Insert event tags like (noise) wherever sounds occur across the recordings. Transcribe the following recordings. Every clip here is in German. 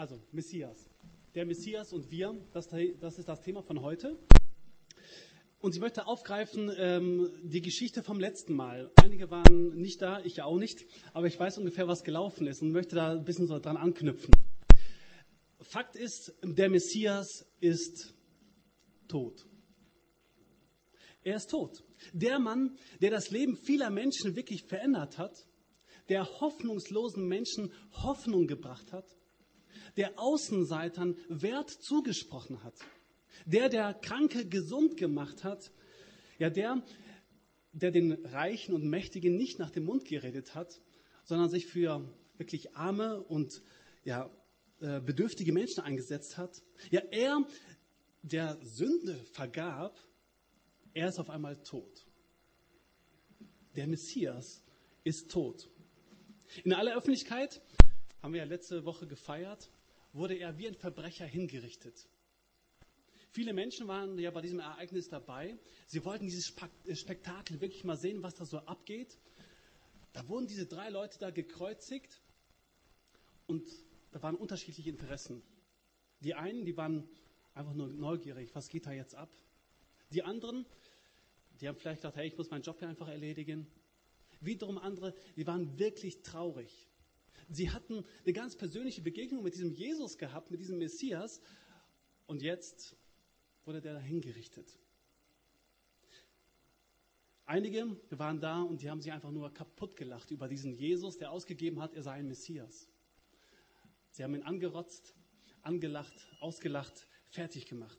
Also, Messias. Der Messias und wir, das, das ist das Thema von heute. Und ich möchte aufgreifen ähm, die Geschichte vom letzten Mal. Einige waren nicht da, ich auch nicht, aber ich weiß ungefähr, was gelaufen ist und möchte da ein bisschen so dran anknüpfen. Fakt ist, der Messias ist tot. Er ist tot. Der Mann, der das Leben vieler Menschen wirklich verändert hat, der hoffnungslosen Menschen Hoffnung gebracht hat, der Außenseitern Wert zugesprochen hat, der, der Kranke gesund gemacht hat, ja, der, der den Reichen und Mächtigen nicht nach dem Mund geredet hat, sondern sich für wirklich arme und ja, äh, bedürftige Menschen eingesetzt hat. Ja, er, der Sünde vergab, er ist auf einmal tot. Der Messias ist tot. In aller Öffentlichkeit, haben wir ja letzte Woche gefeiert, wurde er wie ein Verbrecher hingerichtet. Viele Menschen waren ja bei diesem Ereignis dabei. Sie wollten dieses äh, Spektakel wirklich mal sehen, was da so abgeht. Da wurden diese drei Leute da gekreuzigt und da waren unterschiedliche Interessen. Die einen, die waren einfach nur neugierig, was geht da jetzt ab? Die anderen, die haben vielleicht gedacht, hey, ich muss meinen Job hier einfach erledigen. Wiederum andere, die waren wirklich traurig. Sie hatten eine ganz persönliche Begegnung mit diesem Jesus gehabt, mit diesem Messias. Und jetzt wurde der hingerichtet. Einige waren da und die haben sich einfach nur kaputt gelacht über diesen Jesus, der ausgegeben hat, er sei ein Messias. Sie haben ihn angerotzt, angelacht, ausgelacht, fertig gemacht.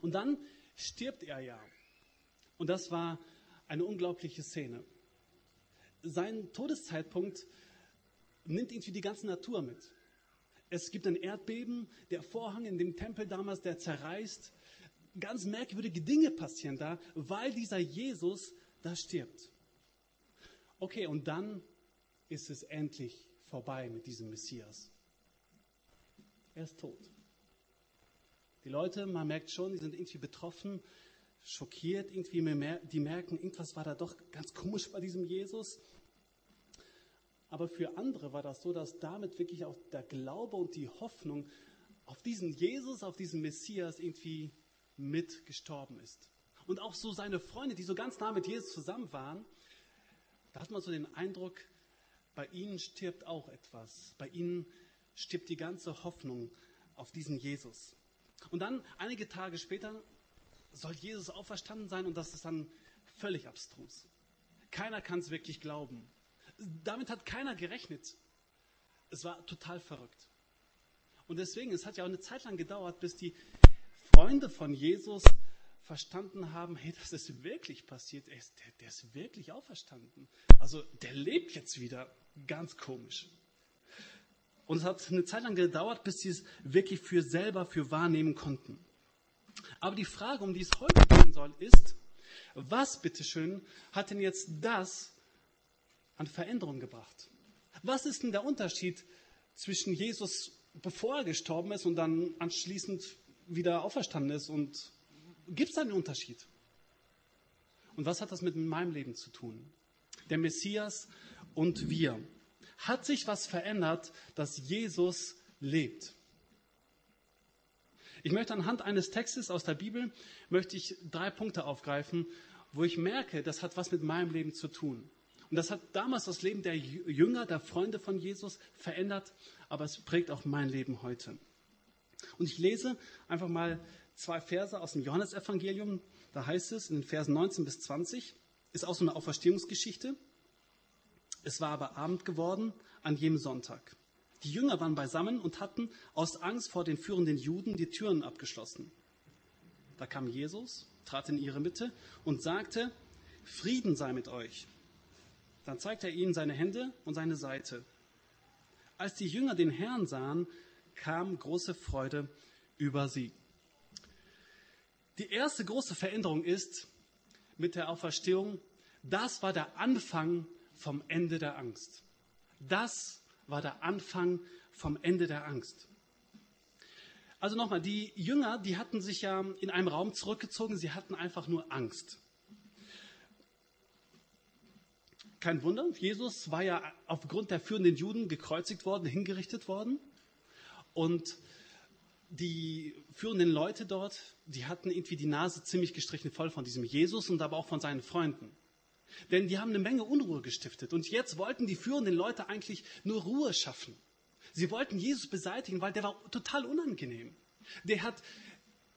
Und dann stirbt er ja. Und das war eine unglaubliche Szene. Sein Todeszeitpunkt nimmt irgendwie die ganze Natur mit. Es gibt ein Erdbeben, der Vorhang in dem Tempel damals, der zerreißt. Ganz merkwürdige Dinge passieren da, weil dieser Jesus da stirbt. Okay, und dann ist es endlich vorbei mit diesem Messias. Er ist tot. Die Leute, man merkt schon, die sind irgendwie betroffen, schockiert, irgendwie, die merken, irgendwas war da doch ganz komisch bei diesem Jesus. Aber für andere war das so, dass damit wirklich auch der Glaube und die Hoffnung auf diesen Jesus, auf diesen Messias irgendwie mitgestorben ist. Und auch so seine Freunde, die so ganz nah mit Jesus zusammen waren, da hat man so den Eindruck, bei ihnen stirbt auch etwas. Bei ihnen stirbt die ganze Hoffnung auf diesen Jesus. Und dann, einige Tage später, soll Jesus auferstanden sein und das ist dann völlig abstrus. Keiner kann es wirklich glauben. Damit hat keiner gerechnet. Es war total verrückt. Und deswegen, es hat ja auch eine Zeit lang gedauert, bis die Freunde von Jesus verstanden haben, hey, das ist wirklich passiert, der, der ist wirklich auferstanden. Also der lebt jetzt wieder. Ganz komisch. Und es hat eine Zeit lang gedauert, bis sie es wirklich für selber für wahrnehmen konnten. Aber die Frage, um die es heute gehen soll, ist, was bitteschön hat denn jetzt das an Veränderung gebracht? Was ist denn der Unterschied zwischen Jesus, bevor er gestorben ist und dann anschließend wieder auferstanden ist? Und gibt es einen Unterschied? Und was hat das mit meinem Leben zu tun? Der Messias und wir hat sich was verändert, dass Jesus lebt. Ich möchte anhand eines Textes aus der Bibel, möchte ich drei Punkte aufgreifen, wo ich merke, das hat was mit meinem Leben zu tun. Und das hat damals das Leben der Jünger, der Freunde von Jesus verändert, aber es prägt auch mein Leben heute. Und ich lese einfach mal zwei Verse aus dem Johannesevangelium. Da heißt es in den Versen 19 bis 20, ist auch so eine Auferstehungsgeschichte. Es war aber Abend geworden an jenem Sonntag. Die Jünger waren beisammen und hatten aus Angst vor den führenden Juden die Türen abgeschlossen. Da kam Jesus, trat in ihre Mitte und sagte, Frieden sei mit euch. Dann zeigte er ihnen seine Hände und seine Seite. Als die Jünger den Herrn sahen, kam große Freude über sie. Die erste große Veränderung ist mit der Auferstehung, das war der Anfang vom Ende der Angst. Das war der Anfang vom Ende der Angst. Also nochmal, die Jünger, die hatten sich ja in einem Raum zurückgezogen, sie hatten einfach nur Angst. Kein Wunder, Jesus war ja aufgrund der führenden Juden gekreuzigt worden, hingerichtet worden. Und die führenden Leute dort, die hatten irgendwie die Nase ziemlich gestrichen voll von diesem Jesus und aber auch von seinen Freunden. Denn die haben eine Menge Unruhe gestiftet. Und jetzt wollten die führenden Leute eigentlich nur Ruhe schaffen. Sie wollten Jesus beseitigen, weil der war total unangenehm. Der hat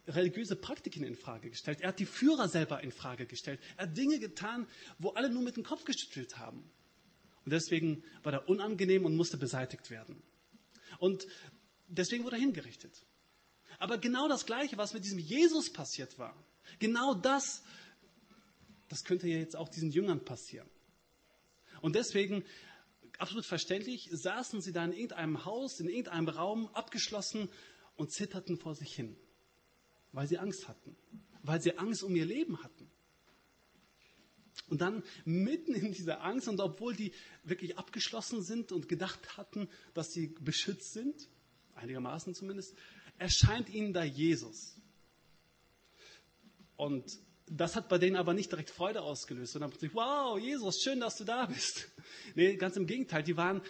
religiöse Praktiken in Frage gestellt. Er hat die Führer selber in Frage gestellt. Er hat Dinge getan, wo alle nur mit dem Kopf geschüttelt haben. Und deswegen war er unangenehm und musste beseitigt werden. Und deswegen wurde er hingerichtet. Aber genau das Gleiche, was mit diesem Jesus passiert war, genau das, das könnte ja jetzt auch diesen Jüngern passieren. Und deswegen, absolut verständlich, saßen sie da in irgendeinem Haus, in irgendeinem Raum, abgeschlossen und zitterten vor sich hin, weil sie Angst hatten, weil sie Angst um ihr Leben hatten. Und dann mitten in dieser Angst und obwohl die wirklich abgeschlossen sind und gedacht hatten, dass sie beschützt sind, einigermaßen zumindest, erscheint ihnen da Jesus. Und das hat bei denen aber nicht direkt Freude ausgelöst, sondern plötzlich, wow, Jesus, schön, dass du da bist. (laughs) Nee, ganz im Gegenteil, die waren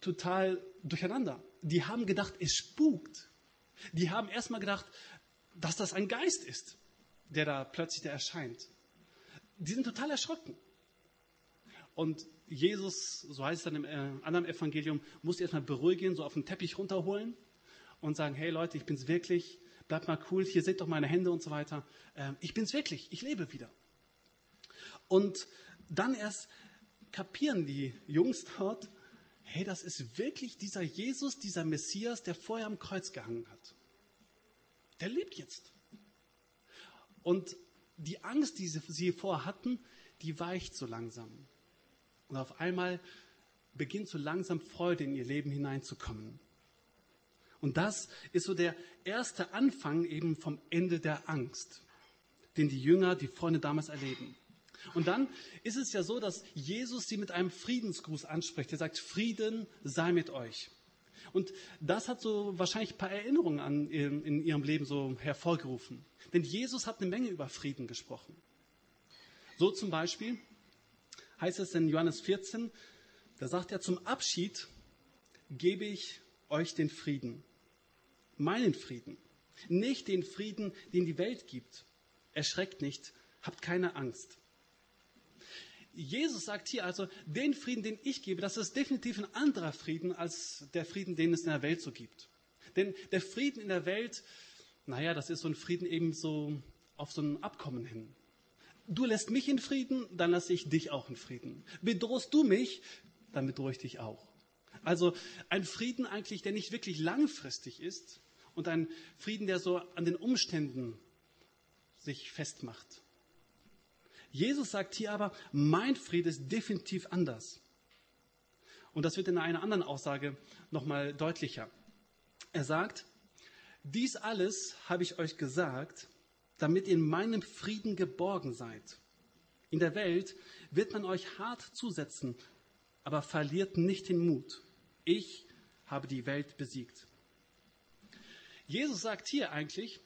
total durcheinander. Die haben gedacht, es spukt. Die haben erstmal gedacht, dass das ein Geist ist, der da plötzlich da erscheint. Die sind total erschrocken. Und Jesus, so heißt es dann im äh, anderen Evangelium, muss erstmal beruhigen, so auf den Teppich runterholen und sagen, hey Leute, ich bin's wirklich, bleibt mal cool, hier seht doch meine Hände und so weiter. Ähm, ich bin's wirklich, ich lebe wieder. Und dann erst kapieren die Jungs dort, hey, das ist wirklich dieser Jesus, dieser Messias, der vorher am Kreuz gehangen hat. Der lebt jetzt. Und die Angst, die sie vorher hatten, die weicht so langsam. Und auf einmal beginnt so langsam Freude in ihr Leben hineinzukommen. Und das ist so der erste Anfang eben vom Ende der Angst, den die Jünger, die Freunde damals erleben. Und dann ist es ja so, dass Jesus sie mit einem Friedensgruß anspricht. Er sagt, Frieden sei mit euch. Und das hat so wahrscheinlich ein paar Erinnerungen an, in ihrem Leben so hervorgerufen. Denn Jesus hat eine Menge über Frieden gesprochen. So zum Beispiel heißt es in Johannes 14, da sagt er, zum Abschied gebe ich euch den Frieden meinen Frieden, nicht den Frieden, den die Welt gibt. Erschreckt nicht, habt keine Angst. Jesus sagt hier also, den Frieden, den ich gebe, das ist definitiv ein anderer Frieden als der Frieden, den es in der Welt so gibt. Denn der Frieden in der Welt, naja, das ist so ein Frieden eben so auf so ein Abkommen hin. Du lässt mich in Frieden, dann lasse ich dich auch in Frieden. Bedrohst du mich, dann bedrohe ich dich auch. Also ein Frieden eigentlich, der nicht wirklich langfristig ist, und ein Frieden, der so an den Umständen sich festmacht. Jesus sagt hier aber, mein Friede ist definitiv anders. Und das wird in einer anderen Aussage nochmal deutlicher. Er sagt, dies alles habe ich euch gesagt, damit ihr in meinem Frieden geborgen seid. In der Welt wird man euch hart zusetzen, aber verliert nicht den Mut. Ich habe die Welt besiegt. Jesus sagt hier eigentlich,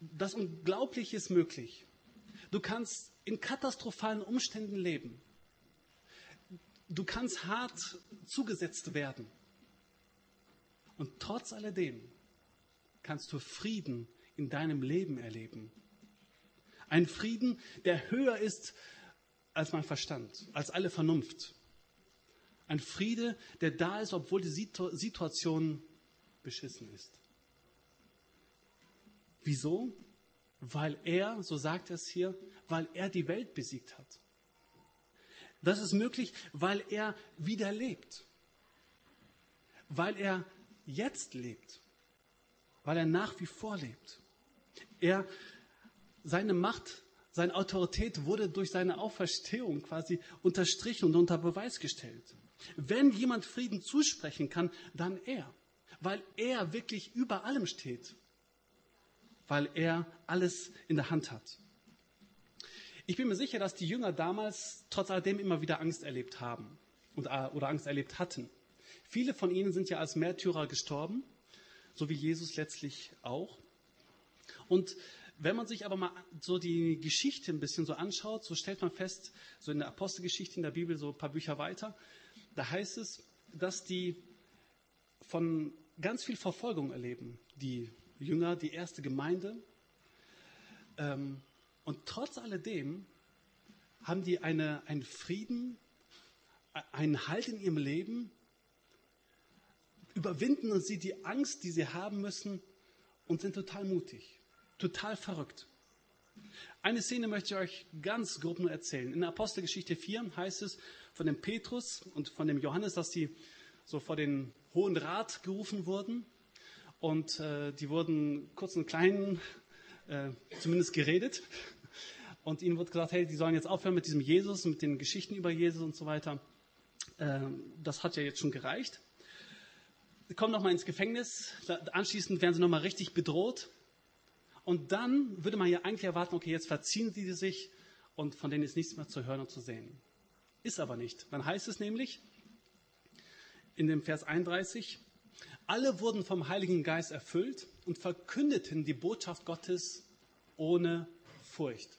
das Unglaubliche ist möglich. Du kannst in katastrophalen Umständen leben. Du kannst hart zugesetzt werden. Und trotz alledem kannst du Frieden in deinem Leben erleben. Ein Frieden, der höher ist als mein Verstand, als alle Vernunft. Ein Friede, der da ist, obwohl die Situation beschissen ist. Wieso? Weil er, so sagt er es hier, weil er die Welt besiegt hat. Das ist möglich, weil er wieder lebt. Weil er jetzt lebt. Weil er nach wie vor lebt. Er, seine Macht, seine Autorität wurde durch seine Auferstehung quasi unterstrichen und unter Beweis gestellt. Wenn jemand Frieden zusprechen kann, dann er. Weil er wirklich über allem steht weil er alles in der Hand hat. Ich bin mir sicher, dass die Jünger damals trotz alledem immer wieder Angst erlebt haben äh, oder Angst erlebt hatten. Viele von ihnen sind ja als Märtyrer gestorben, so wie Jesus letztlich auch. Und wenn man sich aber mal so die Geschichte ein bisschen so anschaut, so stellt man fest, so in der Apostelgeschichte in der Bibel, so ein paar Bücher weiter, da heißt es, dass die von ganz viel Verfolgung erleben. Die Jünger, die erste Gemeinde. Ähm, und trotz alledem haben die eine, einen Frieden, einen Halt in ihrem Leben, überwinden sie die Angst, die sie haben müssen und sind total mutig, total verrückt. Eine Szene möchte ich euch ganz grob nur erzählen. In der Apostelgeschichte 4 heißt es von dem Petrus und von dem Johannes, dass die so vor den Hohen Rat gerufen wurden. Und äh, die wurden kurz und klein äh, zumindest geredet. Und ihnen wurde gesagt, hey, die sollen jetzt aufhören mit diesem Jesus, mit den Geschichten über Jesus und so weiter. Äh, das hat ja jetzt schon gereicht. Sie kommen nochmal ins Gefängnis. Anschließend werden sie nochmal richtig bedroht. Und dann würde man ja eigentlich erwarten, okay, jetzt verziehen sie sich und von denen ist nichts mehr zu hören und zu sehen. Ist aber nicht. Dann heißt es nämlich in dem Vers 31, alle wurden vom Heiligen Geist erfüllt und verkündeten die Botschaft Gottes ohne Furcht.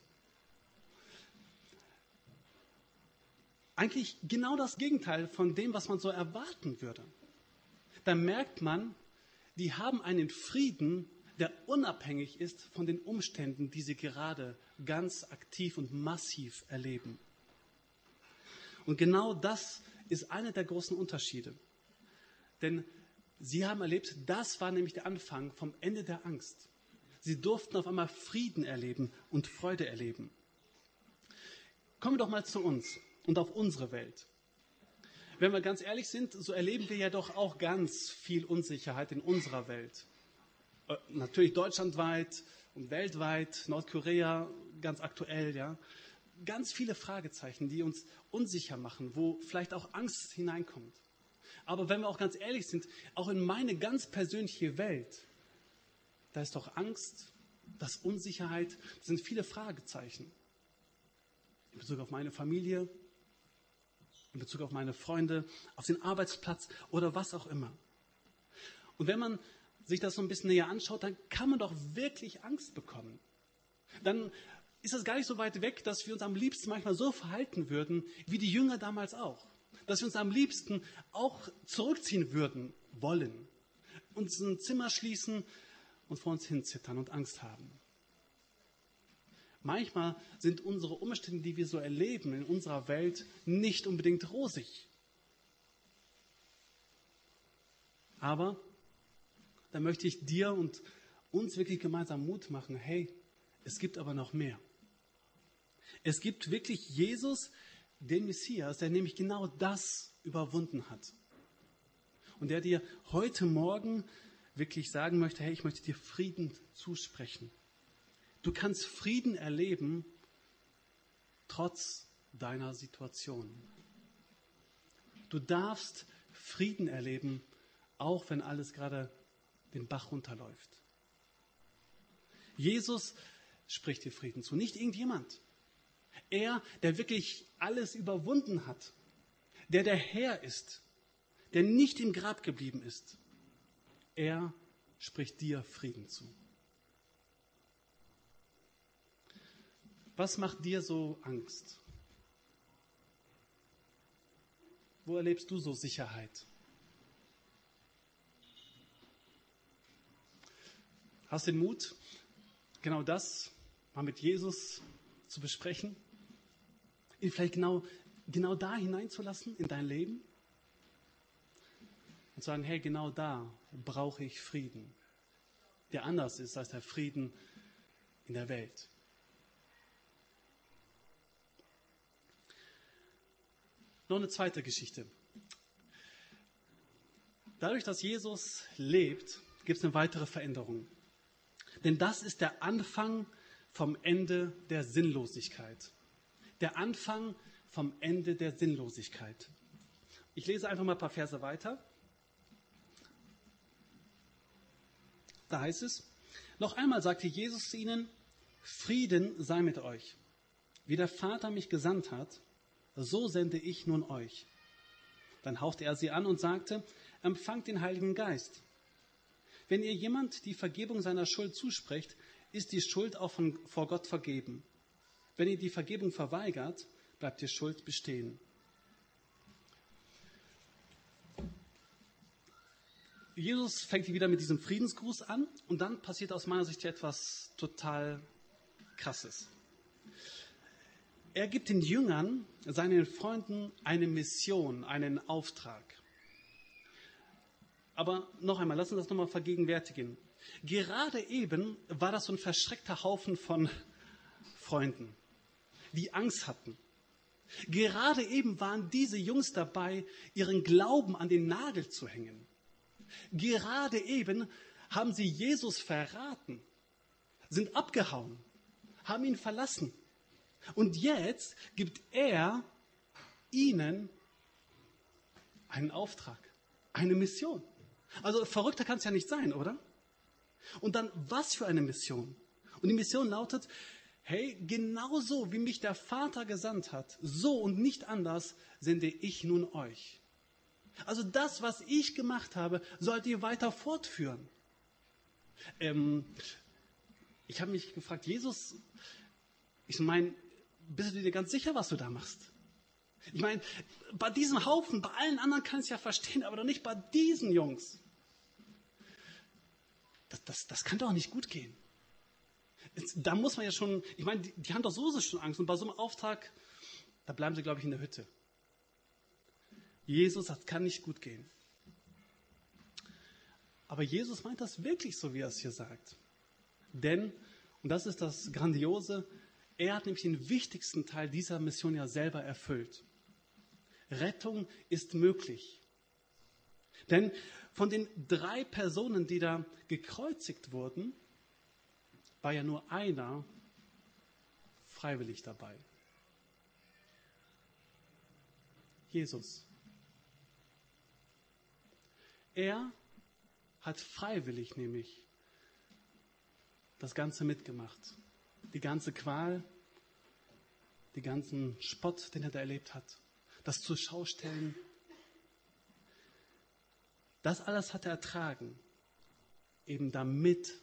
Eigentlich genau das Gegenteil von dem, was man so erwarten würde. Da merkt man, die haben einen Frieden, der unabhängig ist von den Umständen, die sie gerade ganz aktiv und massiv erleben. Und genau das ist einer der großen Unterschiede. Denn sie haben erlebt, das war nämlich der Anfang vom Ende der Angst. Sie durften auf einmal Frieden erleben und Freude erleben. Kommen wir doch mal zu uns und auf unsere Welt. Wenn wir ganz ehrlich sind, so erleben wir ja doch auch ganz viel Unsicherheit in unserer Welt. Äh, natürlich deutschlandweit und weltweit, Nordkorea ganz aktuell, ja. Ganz viele Fragezeichen, die uns unsicher machen, wo vielleicht auch Angst hineinkommt. Aber wenn wir auch ganz ehrlich sind, auch in meine ganz persönliche Welt, da ist doch Angst, das Unsicherheit, das sind viele Fragezeichen. In Bezug auf meine Familie, in Bezug auf meine Freunde, auf den Arbeitsplatz oder was auch immer. Und wenn man sich das so ein bisschen näher anschaut, dann kann man doch wirklich Angst bekommen. Dann ist es gar nicht so weit weg, dass wir uns am liebsten manchmal so verhalten würden, wie die Jünger damals auch. Dass wir uns am liebsten auch zurückziehen würden wollen, uns ein Zimmer schließen und vor uns hinzittern und Angst haben. Manchmal sind unsere Umstände, die wir so erleben in unserer Welt, nicht unbedingt rosig. Aber da möchte ich dir und uns wirklich gemeinsam Mut machen. Hey, es gibt aber noch mehr. Es gibt wirklich Jesus, den Messias, der nämlich genau das überwunden hat. Und der dir heute Morgen wirklich sagen möchte, hey, ich möchte dir Frieden zusprechen. Du kannst Frieden erleben, trotz deiner Situation. Du darfst Frieden erleben, auch wenn alles gerade den Bach runterläuft. Jesus spricht dir Frieden zu, nicht irgendjemand. Er, der wirklich alles überwunden hat, der der Herr ist, der nicht im Grab geblieben ist, er spricht dir Frieden zu. Was macht dir so Angst? Wo erlebst du so Sicherheit? Hast den Mut, genau das mal mit Jesus zu besprechen? Ihn vielleicht genau, genau da hineinzulassen in dein Leben? Und sagen, hey, genau da brauche ich Frieden, der anders ist als der Frieden in der Welt. Noch eine zweite Geschichte. Dadurch, dass Jesus lebt, gibt es eine weitere Veränderung. Denn das ist der Anfang vom Ende der Sinnlosigkeit. Der Anfang vom Ende der Sinnlosigkeit. Ich lese einfach mal ein paar Verse weiter. Da heißt es, noch einmal sagte Jesus zu ihnen, Frieden sei mit euch. Wie der Vater mich gesandt hat, so sende ich nun euch. Dann hauchte er sie an und sagte, empfangt den Heiligen Geist. Wenn ihr jemand die Vergebung seiner Schuld zusprecht, ist die Schuld auch von, vor Gott vergeben. Wenn ihr die Vergebung verweigert, bleibt die Schuld bestehen. Jesus fängt wieder mit diesem Friedensgruß an und dann passiert aus meiner Sicht etwas total Krasses. Er gibt den Jüngern, seinen Freunden eine Mission, einen Auftrag. Aber noch einmal, lass uns das nochmal vergegenwärtigen. Gerade eben war das so ein verschreckter Haufen von Freunden, die Angst hatten. Gerade eben waren diese Jungs dabei, ihren Glauben an den Nagel zu hängen. Gerade eben haben sie Jesus verraten, sind abgehauen, haben ihn verlassen. Und jetzt gibt er ihnen einen Auftrag, eine Mission. Also verrückter kann es ja nicht sein, oder? Und dann, was für eine Mission? Und die Mission lautet, hey, genauso wie mich der Vater gesandt hat, so und nicht anders sende ich nun euch. Also das, was ich gemacht habe, sollt ihr weiter fortführen. Ähm, ich habe mich gefragt, Jesus, ich meine, bist du dir ganz sicher, was du da machst? Ich meine, bei diesem Haufen, bei allen anderen kann ich es ja verstehen, aber doch nicht bei diesen Jungs. Das, das, das kann doch nicht gut gehen. Da muss man ja schon, ich meine, die, die haben doch sowieso schon Angst. Und bei so einem Auftrag, da bleiben sie, glaube ich, in der Hütte. Jesus, das kann nicht gut gehen. Aber Jesus meint das wirklich so, wie er es hier sagt. Denn, und das ist das Grandiose, er hat nämlich den wichtigsten Teil dieser Mission ja selber erfüllt. Rettung ist möglich. Denn von den drei Personen, die da gekreuzigt wurden, war ja nur einer freiwillig dabei. Jesus. Er hat freiwillig nämlich das Ganze mitgemacht. Die ganze Qual, die ganzen Spott, den er da erlebt hat. Das zur Schau stellen. Das alles hat er ertragen, eben damit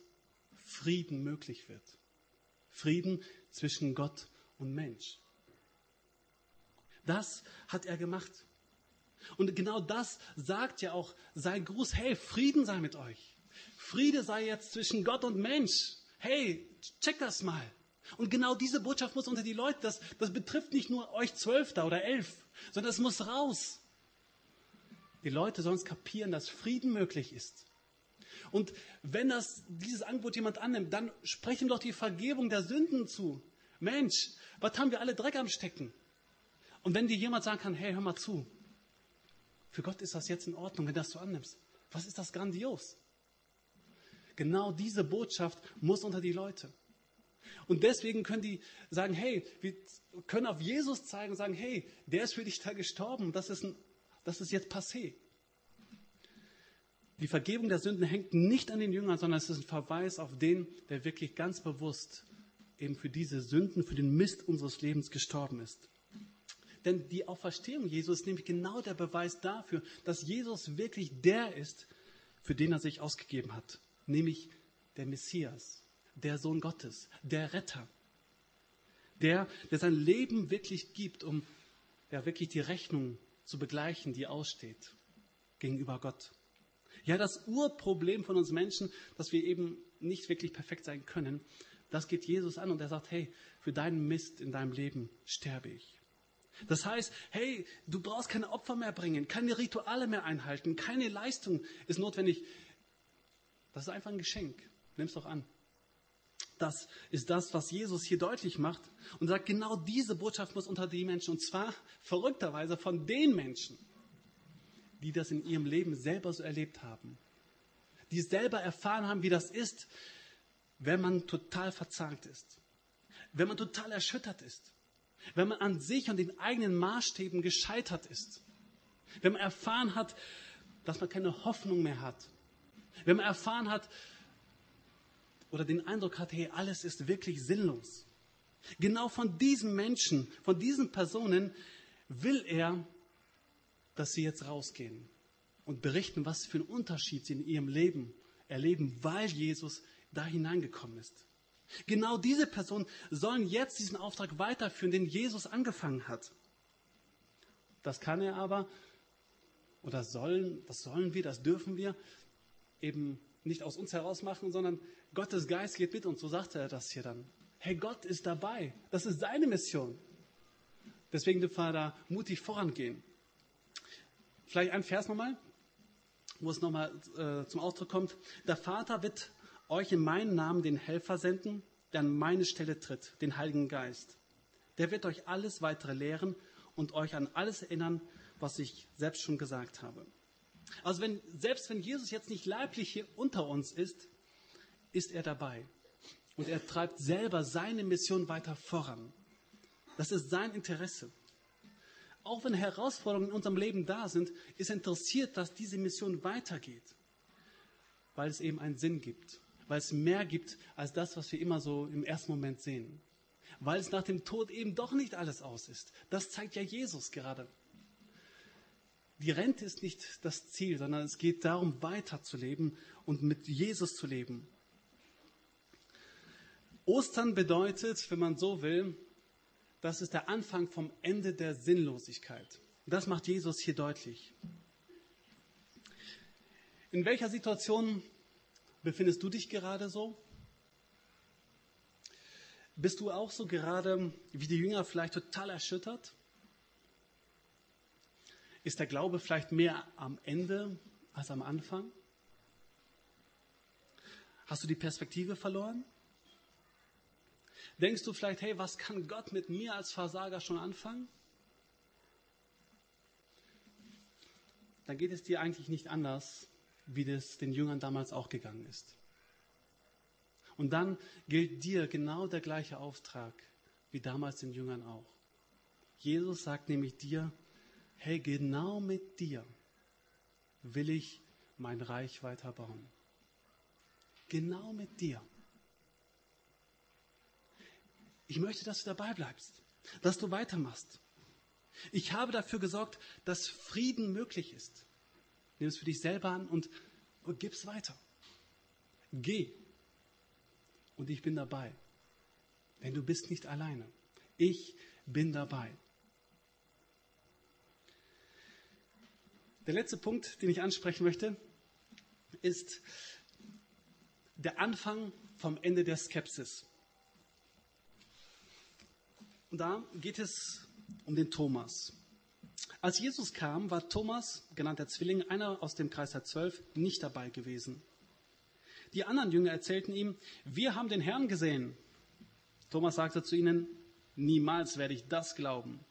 Frieden möglich wird. Frieden zwischen Gott und Mensch. Das hat er gemacht. Und genau das sagt ja auch sein Gruß. Hey, Frieden sei mit euch. Friede sei jetzt zwischen Gott und Mensch. Hey, check das mal. Und genau diese Botschaft muss unter die Leute, das, das betrifft nicht nur euch zwölf da oder elf, sondern es muss raus. Die Leute sollen es kapieren, dass Frieden möglich ist. Und wenn das, dieses Angebot jemand annimmt, dann sprechen doch die Vergebung der Sünden zu. Mensch, was haben wir alle Dreck am Stecken? Und wenn dir jemand sagen kann, hey, hör mal zu, für Gott ist das jetzt in Ordnung, wenn das du annimmst. Was ist das grandios? Genau diese Botschaft muss unter die Leute. Und deswegen können die sagen, hey, wir können auf Jesus zeigen und sagen, hey, der ist für dich da gestorben. Das ist, ein, das ist jetzt passé. Die Vergebung der Sünden hängt nicht an den Jüngern, sondern es ist ein Verweis auf den, der wirklich ganz bewusst eben für diese Sünden, für den Mist unseres Lebens gestorben ist. Denn die Auferstehung Jesus ist nämlich genau der Beweis dafür, dass Jesus wirklich der ist, für den er sich ausgegeben hat. Nämlich der Messias, der Sohn Gottes, der Retter. Der, der sein Leben wirklich gibt, um ja wirklich die Rechnung zu begleichen, die aussteht gegenüber Gott. Ja, das Urproblem von uns Menschen, dass wir eben nicht wirklich perfekt sein können, das geht Jesus an und er sagt, hey, für deinen Mist in deinem Leben sterbe ich. Das heißt, hey, du brauchst keine Opfer mehr bringen, keine Rituale mehr einhalten, keine Leistung ist notwendig. Das ist einfach ein Geschenk. Nimm es doch an. Das ist das, was Jesus hier deutlich macht und sagt, genau diese Botschaft muss unter die Menschen, und zwar verrückterweise von den Menschen, die das in ihrem Leben selber so erlebt haben, die selber erfahren haben, wie das ist, wenn man total verzagt ist, wenn man total erschüttert ist, wenn man an sich und den eigenen Maßstäben gescheitert ist, wenn man erfahren hat, dass man keine Hoffnung mehr hat, wenn man erfahren hat oder den Eindruck hat, hey, alles ist wirklich sinnlos. Genau von diesen Menschen, von diesen Personen will er, dass sie jetzt rausgehen und berichten, was für einen Unterschied sie in ihrem Leben erleben, weil Jesus da hineingekommen ist. Genau diese Personen sollen jetzt diesen Auftrag weiterführen, den Jesus angefangen hat. Das kann er aber, oder sollen, das sollen wir, das dürfen wir, eben nicht aus uns heraus machen, sondern Gottes Geist geht mit uns. So sagte er das hier dann. Hey, Gott ist dabei. Das ist seine Mission. Deswegen dürfen wir da mutig vorangehen. Vielleicht ein Vers nochmal, wo es nochmal äh, zum Ausdruck kommt. Der Vater wird euch in meinem Namen den Helfer senden, der an meine Stelle tritt, den Heiligen Geist. Der wird euch alles weitere lehren und euch an alles erinnern, was ich selbst schon gesagt habe. Also wenn, selbst wenn Jesus jetzt nicht leiblich hier unter uns ist, ist er dabei. Und er treibt selber seine Mission weiter voran. Das ist sein Interesse. Auch wenn Herausforderungen in unserem Leben da sind, ist er interessiert, dass diese Mission weitergeht. Weil es eben einen Sinn gibt. Weil es mehr gibt als das, was wir immer so im ersten Moment sehen. Weil es nach dem Tod eben doch nicht alles aus ist. Das zeigt ja Jesus gerade. Die Rente ist nicht das Ziel, sondern es geht darum, weiterzuleben und mit Jesus zu leben. Ostern bedeutet, wenn man so will, das ist der Anfang vom Ende der Sinnlosigkeit. Das macht Jesus hier deutlich. In welcher Situation befindest du dich gerade so? Bist du auch so gerade wie die Jünger vielleicht total erschüttert? Ist der Glaube vielleicht mehr am Ende als am Anfang? Hast du die Perspektive verloren? Denkst du vielleicht, hey, was kann Gott mit mir als Versager schon anfangen? Dann geht es dir eigentlich nicht anders, wie das den Jüngern damals auch gegangen ist. Und dann gilt dir genau der gleiche Auftrag wie damals den Jüngern auch. Jesus sagt nämlich dir, hey, genau mit dir will ich mein Reich weiterbauen. Genau mit dir. Ich möchte, dass du dabei bleibst, dass du weitermachst. Ich habe dafür gesorgt, dass Frieden möglich ist. Nimm es für dich selber an und, und gib's weiter. Geh. Und ich bin dabei. Denn du bist nicht alleine. Ich bin dabei. Der letzte Punkt, den ich ansprechen möchte, ist der Anfang vom Ende der Skepsis. Und da geht es um den Thomas. Als Jesus kam, war Thomas, genannt der Zwilling, einer aus dem Kreis der Zwölf, nicht dabei gewesen. Die anderen Jünger erzählten ihm, wir haben den Herrn gesehen. Thomas sagte zu ihnen, niemals werde ich das glauben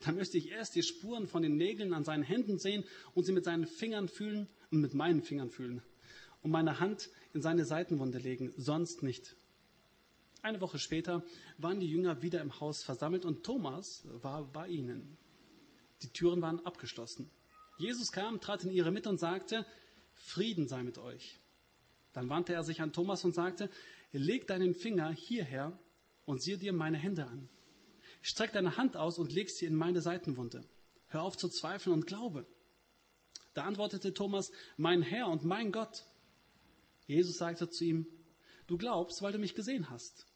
dann müsste ich erst die Spuren von den Nägeln an seinen Händen sehen und sie mit seinen Fingern fühlen und mit meinen Fingern fühlen und meine Hand in seine Seitenwunde legen, sonst nicht. Eine Woche später waren die Jünger wieder im Haus versammelt und Thomas war bei ihnen. Die Türen waren abgeschlossen. Jesus kam, trat in ihre Mitte und sagte, Frieden sei mit euch. Dann wandte er sich an Thomas und sagte, leg deinen Finger hierher und sieh dir meine Hände an. Streck deine Hand aus und leg sie in meine Seitenwunde. Hör auf zu zweifeln und glaube. Da antwortete Thomas, mein Herr und mein Gott. Jesus sagte zu ihm, du glaubst, weil du mich gesehen hast.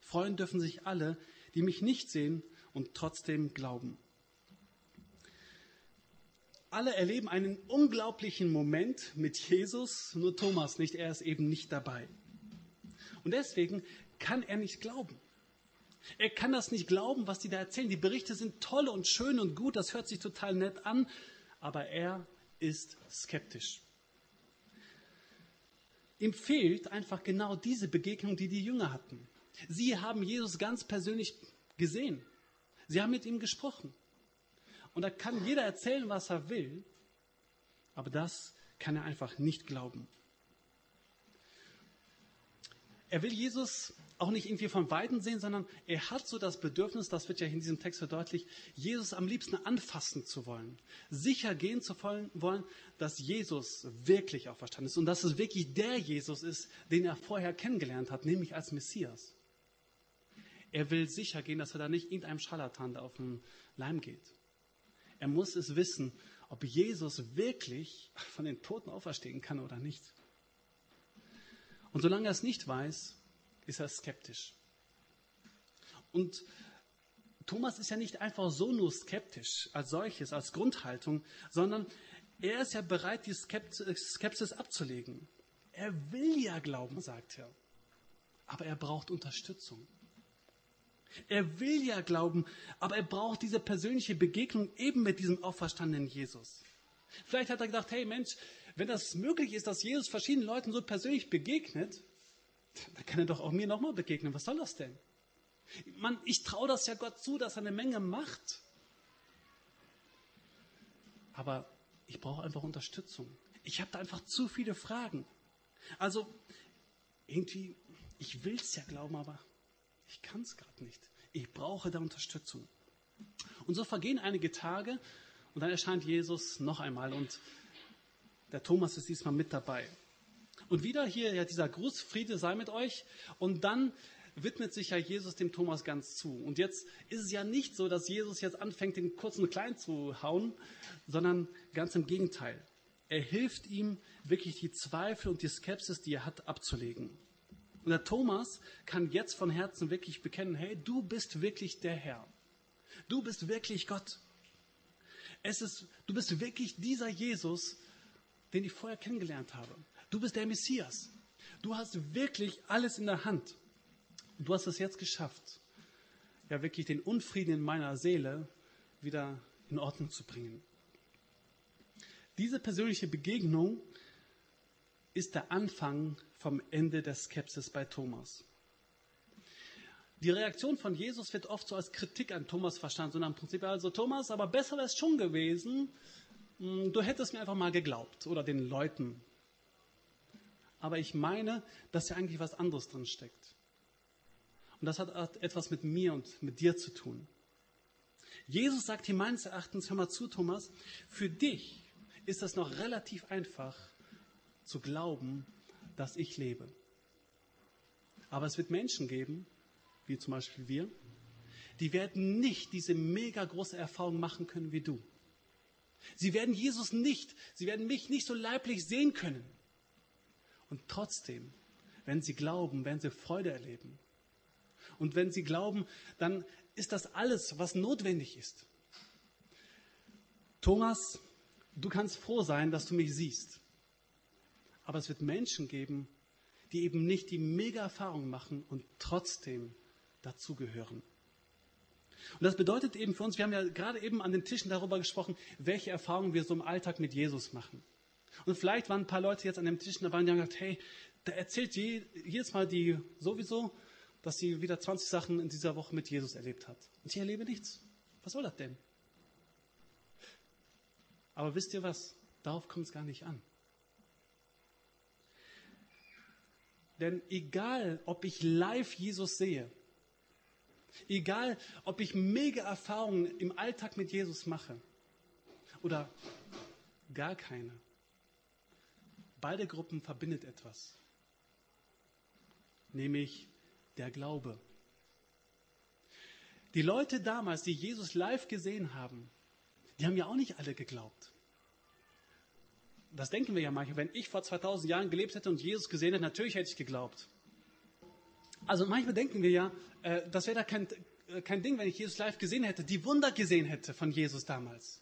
Freuen dürfen sich alle, die mich nicht sehen und trotzdem glauben. Alle erleben einen unglaublichen Moment mit Jesus, nur Thomas nicht, er ist eben nicht dabei. Und deswegen kann er nicht glauben. Er kann das nicht glauben, was die da erzählen. Die Berichte sind toll und schön und gut, das hört sich total nett an, aber er ist skeptisch. Ihm fehlt einfach genau diese Begegnung, die die Jünger hatten. Sie haben Jesus ganz persönlich gesehen. Sie haben mit ihm gesprochen. Und da kann jeder erzählen, was er will, aber das kann er einfach nicht glauben. Er will Jesus auch nicht irgendwie von Weitem sehen, sondern er hat so das Bedürfnis, das wird ja in diesem Text verdeutlicht, Jesus am liebsten anfassen zu wollen. Sicher gehen zu wollen, dass Jesus wirklich auferstanden ist und dass es wirklich der Jesus ist, den er vorher kennengelernt hat, nämlich als Messias. Er will sicher gehen, dass er da nicht irgendeinem Scharlatan da auf den Leim geht. Er muss es wissen, ob Jesus wirklich von den Toten auferstehen kann oder nicht. Und solange er es nicht weiß, ist er skeptisch. Und Thomas ist ja nicht einfach so nur skeptisch als solches, als Grundhaltung, sondern Er ist ja bereit, die Skepsis abzulegen. Er will ja glauben, sagt er. Aber er braucht Unterstützung. Er will ja glauben, aber er braucht diese persönliche Begegnung eben mit diesem auferstandenen Jesus. Vielleicht hat er gedacht, hey Mensch, wenn das möglich ist, dass Jesus verschiedenen Leuten so persönlich begegnet, dann kann er doch auch mir nochmal begegnen. Was soll das denn? Mann, ich traue das ja Gott zu, dass er eine Menge macht. Aber ich brauche einfach Unterstützung. Ich habe da einfach zu viele Fragen. Also, irgendwie, ich will es ja glauben, aber ich kann es gerade nicht. Ich brauche da Unterstützung. Und so vergehen einige Tage und dann erscheint Jesus noch einmal und der Thomas ist diesmal mit dabei. Und wieder hier ja dieser Gruß, Friede sei mit euch. Und dann widmet sich ja Jesus dem Thomas ganz zu. Und jetzt ist es ja nicht so, dass Jesus jetzt anfängt, den kurzen klein zu hauen, sondern ganz im Gegenteil. Er hilft ihm, wirklich die Zweifel und die Skepsis, die er hat, abzulegen. Und der Thomas kann jetzt von Herzen wirklich bekennen, hey, du bist wirklich der Herr. Du bist wirklich Gott. Es ist, du bist wirklich dieser Jesus, den ich vorher kennengelernt habe. Du bist der Messias. Du hast wirklich alles in der Hand. Du hast es jetzt geschafft, ja wirklich den Unfrieden in meiner Seele wieder in Ordnung zu bringen. Diese persönliche Begegnung ist der Anfang vom Ende der Skepsis bei Thomas. Die Reaktion von Jesus wird oft so als Kritik an Thomas verstanden, sondern im Prinzip also Thomas, aber besser wäre es schon gewesen, hm, du hättest mir einfach mal geglaubt oder den Leuten. Aber ich meine, dass ja eigentlich was anderes drin steckt. Und das hat etwas mit mir und mit dir zu tun. Jesus sagt hier meines Erachtens, hör mal zu, Thomas, für dich ist es noch relativ einfach zu glauben, dass ich lebe. Aber es wird Menschen geben, wie zum Beispiel wir, die werden nicht diese mega große Erfahrung machen können wie du. Sie werden Jesus nicht, sie werden mich nicht so leiblich sehen können. Und trotzdem, wenn sie glauben, werden sie Freude erleben. Und wenn sie glauben, dann ist das alles, was notwendig ist. Thomas, du kannst froh sein, dass du mich siehst. Aber es wird Menschen geben, die eben nicht die Mega-Erfahrung machen und trotzdem dazugehören. Und das bedeutet eben für uns, wir haben ja gerade eben an den Tischen darüber gesprochen, welche Erfahrungen wir so im Alltag mit Jesus machen. Und vielleicht waren ein paar Leute jetzt an dem Tisch dabei und haben gesagt, hey, der erzählt jedes Mal die sowieso, dass sie wieder 20 Sachen in dieser Woche mit Jesus erlebt hat. Und ich erlebe nichts. Was soll das denn? Aber wisst ihr was? Darauf kommt es gar nicht an. Denn egal, ob ich live Jesus sehe, egal, ob ich mega Erfahrungen im Alltag mit Jesus mache oder gar keine, beide Gruppen verbindet etwas, nämlich der Glaube. Die Leute damals, die Jesus live gesehen haben, die haben ja auch nicht alle geglaubt das denken wir ja manchmal, wenn ich vor 2000 Jahren gelebt hätte und Jesus gesehen hätte, natürlich hätte ich geglaubt. Also manchmal denken wir ja, äh, das wäre da kein, äh, kein Ding, wenn ich Jesus live gesehen hätte, die Wunder gesehen hätte von Jesus damals.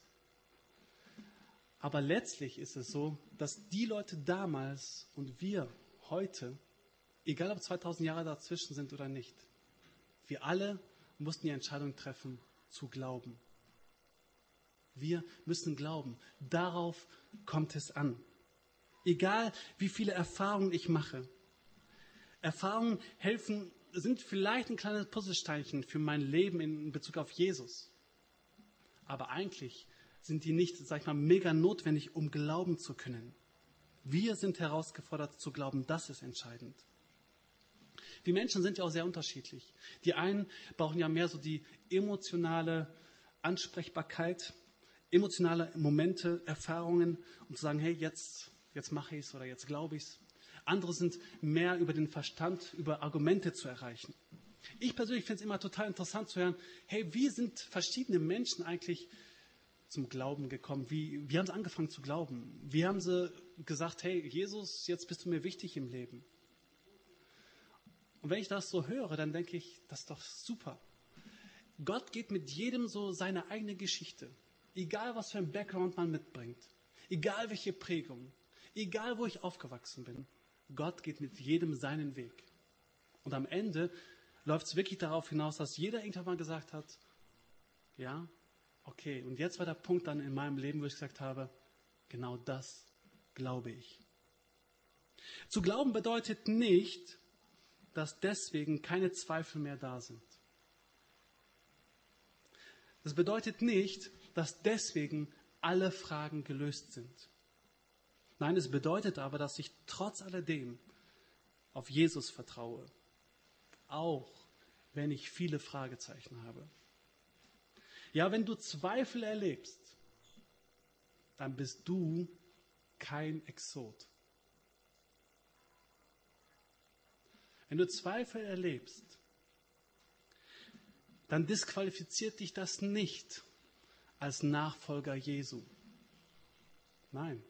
Aber letztlich ist es so, dass die Leute damals und wir heute, egal ob 2000 Jahre dazwischen sind oder nicht, wir alle mussten die Entscheidung treffen, zu glauben. Wir müssen glauben. Darauf kommt es an. Egal wie viele Erfahrungen ich mache. Erfahrungen helfen, sind vielleicht ein kleines Puzzlesteinchen für mein Leben in Bezug auf Jesus. Aber eigentlich sind die nicht, sag ich mal, mega notwendig, um glauben zu können. Wir sind herausgefordert zu glauben, das ist entscheidend. Die Menschen sind ja auch sehr unterschiedlich. Die einen brauchen ja mehr so die emotionale Ansprechbarkeit emotionale Momente, Erfahrungen, um zu sagen, hey, jetzt, jetzt mache ich es oder jetzt glaube ich es. Andere sind mehr über den Verstand, über Argumente zu erreichen. Ich persönlich finde es immer total interessant zu hören, hey, wie sind verschiedene Menschen eigentlich zum Glauben gekommen? Wie, wie haben sie angefangen zu glauben? Wie haben sie gesagt, hey, Jesus, jetzt bist du mir wichtig im Leben? Und wenn ich das so höre, dann denke ich, das ist doch super. Gott geht mit jedem so seine eigene Geschichte. Egal, was für ein Background man mitbringt. egal welche Prägung, egal wo ich aufgewachsen bin, Gott geht mit jedem seinen Weg. Und am Ende läuft es wirklich darauf hinaus, dass jeder irgendwann mal gesagt hat, ja, okay, und jetzt war der Punkt dann in meinem Leben, wo ich gesagt habe, genau das glaube ich. Zu glauben bedeutet nicht, dass deswegen keine Zweifel mehr da sind. Das bedeutet nicht, dass deswegen alle Fragen gelöst sind. Nein, es bedeutet aber, dass ich trotz alledem auf Jesus vertraue, auch wenn ich viele Fragezeichen habe. Ja, wenn du Zweifel erlebst, dann bist du kein Exot. Wenn du Zweifel erlebst, dann disqualifiziert dich das nicht als Nachfolger Jesu. Nein.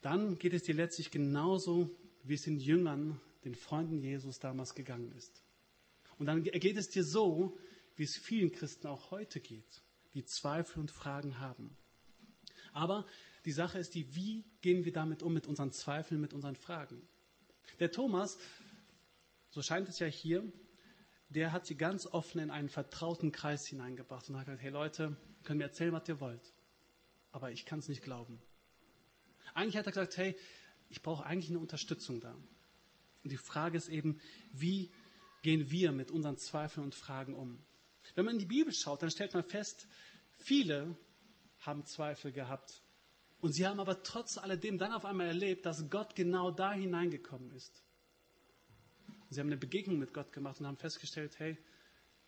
Dann geht es dir letztlich genauso, wie es den Jüngern, den Freunden Jesus damals gegangen ist. Und dann geht es dir so, wie es vielen Christen auch heute geht, die Zweifel und Fragen haben. Aber die Sache ist die, wie gehen wir damit um, mit unseren Zweifeln, mit unseren Fragen? Der Thomas, so scheint es ja hier, der hat sie ganz offen in einen vertrauten Kreis hineingebracht und hat gesagt, hey Leute, könnt mir erzählen, was ihr wollt. Aber ich kann es nicht glauben. Eigentlich hat er gesagt, hey, ich brauche eigentlich eine Unterstützung da. Und die Frage ist eben, wie gehen wir mit unseren Zweifeln und Fragen um? Wenn man in die Bibel schaut, dann stellt man fest, viele haben Zweifel gehabt und sie haben aber trotz alledem dann auf einmal erlebt, dass Gott genau da hineingekommen ist. Und sie haben eine Begegnung mit Gott gemacht und haben festgestellt, hey,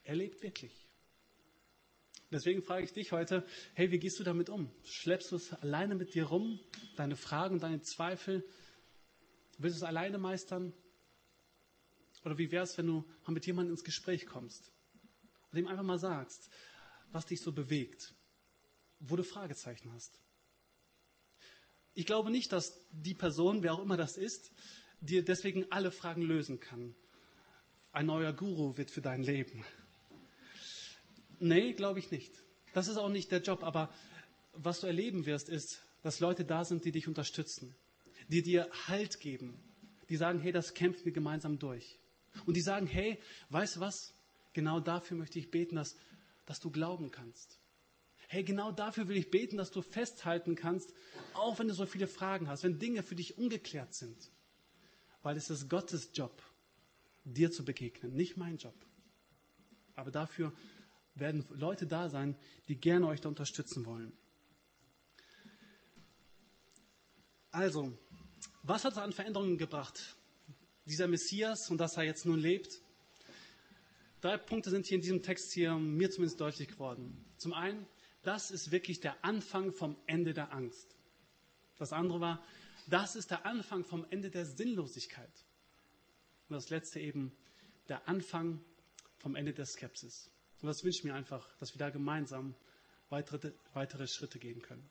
er lebt wirklich. Deswegen frage ich dich heute, hey, wie gehst du damit um? Schleppst du es alleine mit dir rum, deine Fragen, deine Zweifel? Willst du es alleine meistern? Oder wie wäre es, wenn du mal mit jemandem ins Gespräch kommst und ihm einfach mal sagst, was dich so bewegt, wo du Fragezeichen hast? Ich glaube nicht, dass die Person, wer auch immer das ist, dir deswegen alle Fragen lösen kann. Ein neuer Guru wird für dein Leben. Nee, glaube ich nicht. Das ist auch nicht der Job. Aber was du erleben wirst, ist, dass Leute da sind, die dich unterstützen, die dir Halt geben, die sagen, hey, das kämpfen wir gemeinsam durch. Und die sagen, hey, weißt du was? Genau dafür möchte ich beten, dass, dass du glauben kannst. Hey, genau dafür will ich beten, dass du festhalten kannst, auch wenn du so viele Fragen hast, wenn Dinge für dich ungeklärt sind. Weil es ist Gottes Job, dir zu begegnen, nicht mein Job. Aber dafür werden Leute da sein, die gerne euch da unterstützen wollen. Also, was hat es an Veränderungen gebracht? Dieser Messias und dass er jetzt nun lebt. Drei Punkte sind hier in diesem Text hier mir zumindest deutlich geworden. Zum einen, das ist wirklich der Anfang vom Ende der Angst. Das andere war, das ist der Anfang vom Ende der Sinnlosigkeit. Und das letzte eben, der Anfang vom Ende der Skepsis. Und das wünsche ich mir einfach, dass wir da gemeinsam weitere, weitere Schritte gehen können.